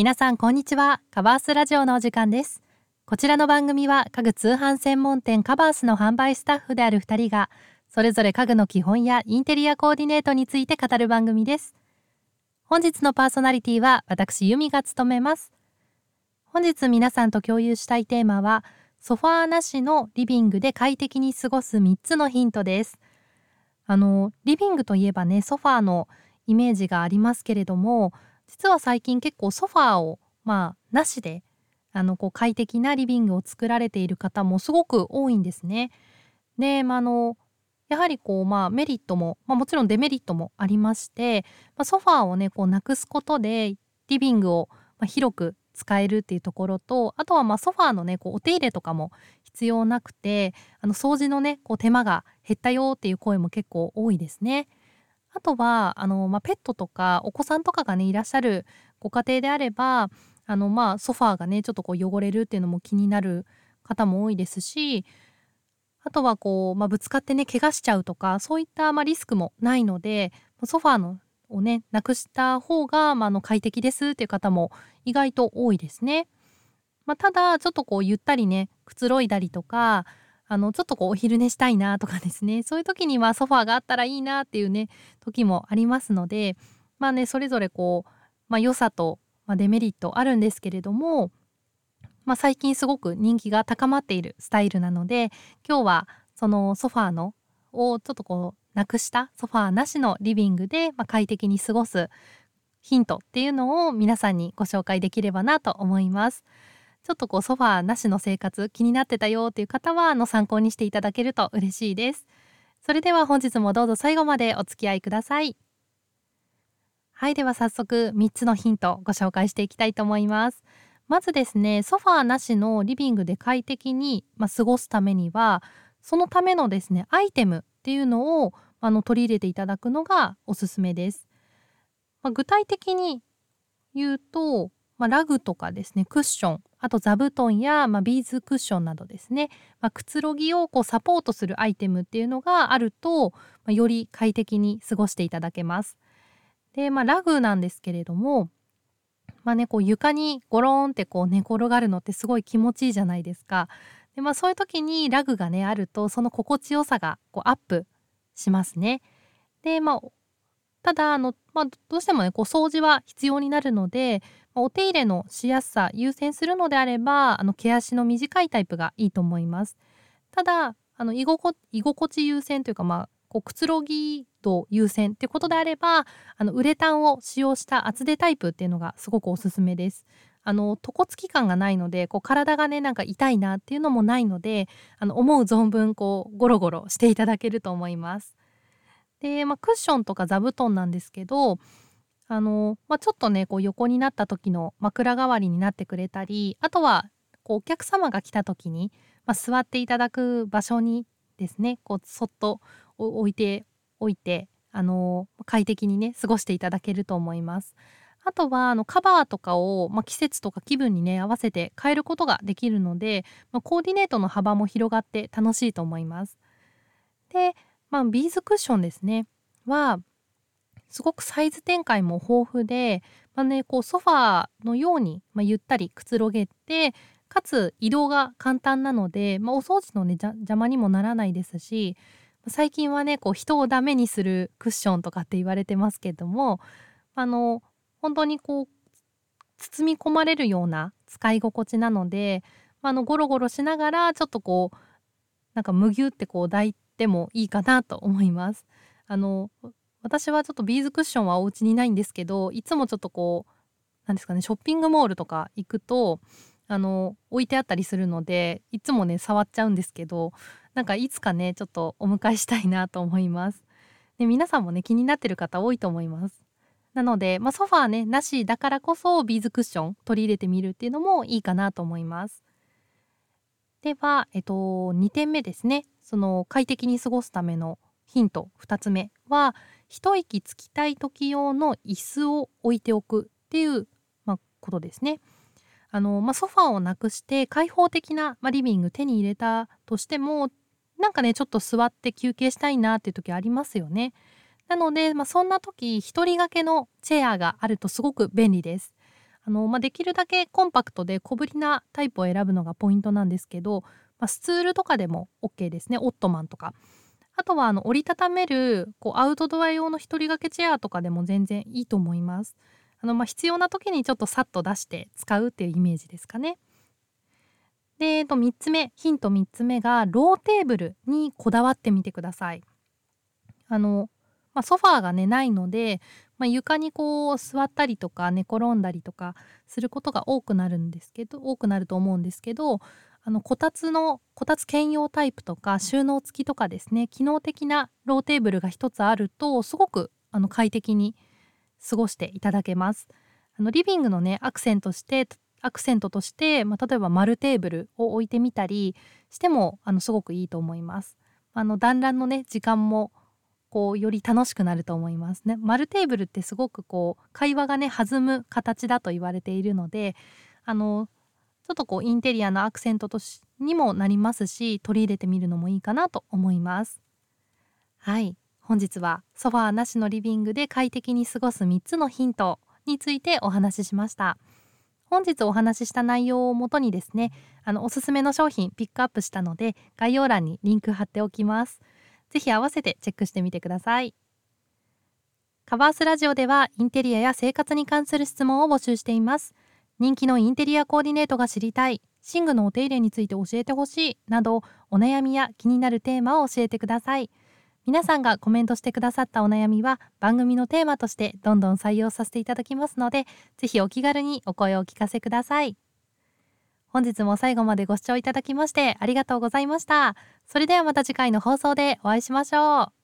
皆さんこんにちは。カバースラジオのお時間です。こちらの番組は家具通販専門店カバースの販売スタッフである2人がそれぞれ家具の基本やインテリアコーディネートについて語る番組です。本日のパーソナリティは私由美が務めます。本日皆さんと共有したいテーマはソファーなしのリビングで快適に過ごす3つのヒントです。あのリビングといえばねソファーのイメージがありますけれども実は最近結構ソファーをまあなしであのこう快適なリビングを作られている方もすごく多いんですね。で、まあ、のやはりこう、まあ、メリットも、まあ、もちろんデメリットもありまして、まあ、ソファーをねこうなくすことでリビングを広く使えるっていうところとあとはまあソファーのねこうお手入れとかも必要なくてあの掃除のねこう手間が減ったよっていう声も結構多いですね。あとはあの、まあ、ペットとかお子さんとかがねいらっしゃるご家庭であればあの、まあ、ソファーがねちょっとこう汚れるっていうのも気になる方も多いですしあとはこう、まあ、ぶつかってね怪我しちゃうとかそういった、まあ、リスクもないのでソファーのをねなくした方が、まあ、の快適ですっていう方も意外と多いですね。まあ、ただちょっとこうゆったりねくつろいだりとかあのちょっとこうお昼寝したいなとかですね そういう時にはソファーがあったらいいなっていうね時もありますのでまあねそれぞれこう、まあ、良さと、まあ、デメリットあるんですけれども、まあ、最近すごく人気が高まっているスタイルなので今日はそのソファーのをちょっとこうなくしたソファーなしのリビングで、まあ、快適に過ごすヒントっていうのを皆さんにご紹介できればなと思います。ちょっとこうソファーなしの生活気になってたよっていう方はあの参考にしていただけると嬉しいです。それでは本日もどうぞ最後までお付き合いください。はいでは早速3つのヒントご紹介していきたいと思います。まずですねソファーなしのリビングで快適に、まあ、過ごすためにはそのためのですねアイテムっていうのをあの取り入れていただくのがおすすめです、まあ、具体的に言うと、まあ、ラグとかですねクッションあと座布団や、まあ、ビーズクッションなどですね、まあ、くつろぎをこうサポートするアイテムっていうのがあると、まあ、より快適に過ごしていただけます。で、まあ、ラグなんですけれども、まあね、こう床にゴローンってこう寝転がるのってすごい気持ちいいじゃないですか。でまあ、そういう時にラグがねあるとその心地よさがこうアップしますね。でまあただあの、まあ、どうしてもねこう掃除は必要になるので、お手入れのしやすさ優先するのであればあの毛足の短いタイプがいいと思います。ただあの居心居心地優先というかまあこうくつろぎ度優先ってことであればあのウレタンを使用した厚手タイプっていうのがすごくおすすめです。あの床つき感がないのでこう体がねなんか痛いなっていうのもないのであの思う存分こうゴロゴロしていただけると思います。で、まあ、クッションとか座布団なんですけどあの、まあ、ちょっとねこう横になった時の枕代わりになってくれたりあとはこうお客様が来た時に、まあ、座っていただく場所にですねこうそっと置いておいてあの快適にね過ごしていただけると思います。あとはあのカバーとかを、まあ、季節とか気分にね合わせて変えることができるので、まあ、コーディネートの幅も広がって楽しいと思います。で、まあ、ビーズクッションですねはすごくサイズ展開も豊富で、まあね、こうソファーのように、まあ、ゆったりくつろげてかつ移動が簡単なので、まあ、お掃除の、ね、邪魔にもならないですし最近はねこう人をダメにするクッションとかって言われてますけどもあの本当にこう包み込まれるような使い心地なので、まあ、のゴロゴロしながらちょっとこうなんかむぎゅってこう抱いてもいいかなと思います。あの私はちょっとビーズクッションはお家にないんですけどいつもちょっとこうなんですかねショッピングモールとか行くとあの置いてあったりするのでいつもね触っちゃうんですけどなんかいつかねちょっとお迎えしたいなと思います。で皆さんもね気になってる方多いと思います。なので、まあ、ソファーねなしだからこそビーズクッション取り入れてみるっていうのもいいかなと思います。では、えっと、2点目ですねその快適に過ごすためのヒント2つ目は一息つきたい時用の椅子を置いておくっていう、まあ、ことですね。あのまあ、ソファーをなくして開放的な、まあ、リビング手に入れたとしてもなんかねちょっと座って休憩したいなっていう時ありますよね。なので、まあ、そんな時一人掛けのチェアがあるとすごく便利です。ああの、まあ、できるだけコンパクトで小ぶりなタイプを選ぶのがポイントなんですけど、まあ、スツールとかでも OK ですねオットマンとかあとはあの折りたためるこうアウトドア用の一人掛けチェアとかでも全然いいと思います。あの、まあ、必要な時にちょっとさっと出して使うっていうイメージですかね。で、えっと、3つ目ヒント3つ目がローテーブルにこだわってみてください。あの、まあ、ソファーがねないので、まあ、床にこう座ったりとか寝転んだりとかすることが多くなるんですけど多くなると思うんですけどあのこたつのこたつ兼用タイプとか収納付きとかですね機能的なローテーブルが一つあるとすごくあの快適に過ごしていただけます。あのリビングのねアクセントしてアクセントとして、まあ、例えば丸テーブルを置いてみたりしてもあのすごくいいと思います。あの団らんのね時間もこうより楽しくなると思いますね。丸テーブルってすごくこう会話がね弾む形だと言われているのであのちょっとこうインテリアのアクセントとしにもなりますし取り入れてみるのもいいかなと思います。はい本日はソファーなしのリビングで快適に過ごす3つのヒントについてお話ししました。本日お話しした内容をもとにですねあのおすすめの商品ピックアップしたので概要欄にリンク貼っておきます。ぜひ合わせてチェックしてみてください。カバースラジオではインテリアや生活に関する質問を募集しています。人気のインテリアコーディネートが知りたい、寝具のお手入れについて教えてほしいなどお悩みや気になるテーマを教えてください。皆さんがコメントしてくださったお悩みは番組のテーマとしてどんどん採用させていただきますので、ぜひお気軽にお声をお聞かせください。本日も最後までご視聴いただきましてありがとうございました。それではまた次回の放送でお会いしましょう。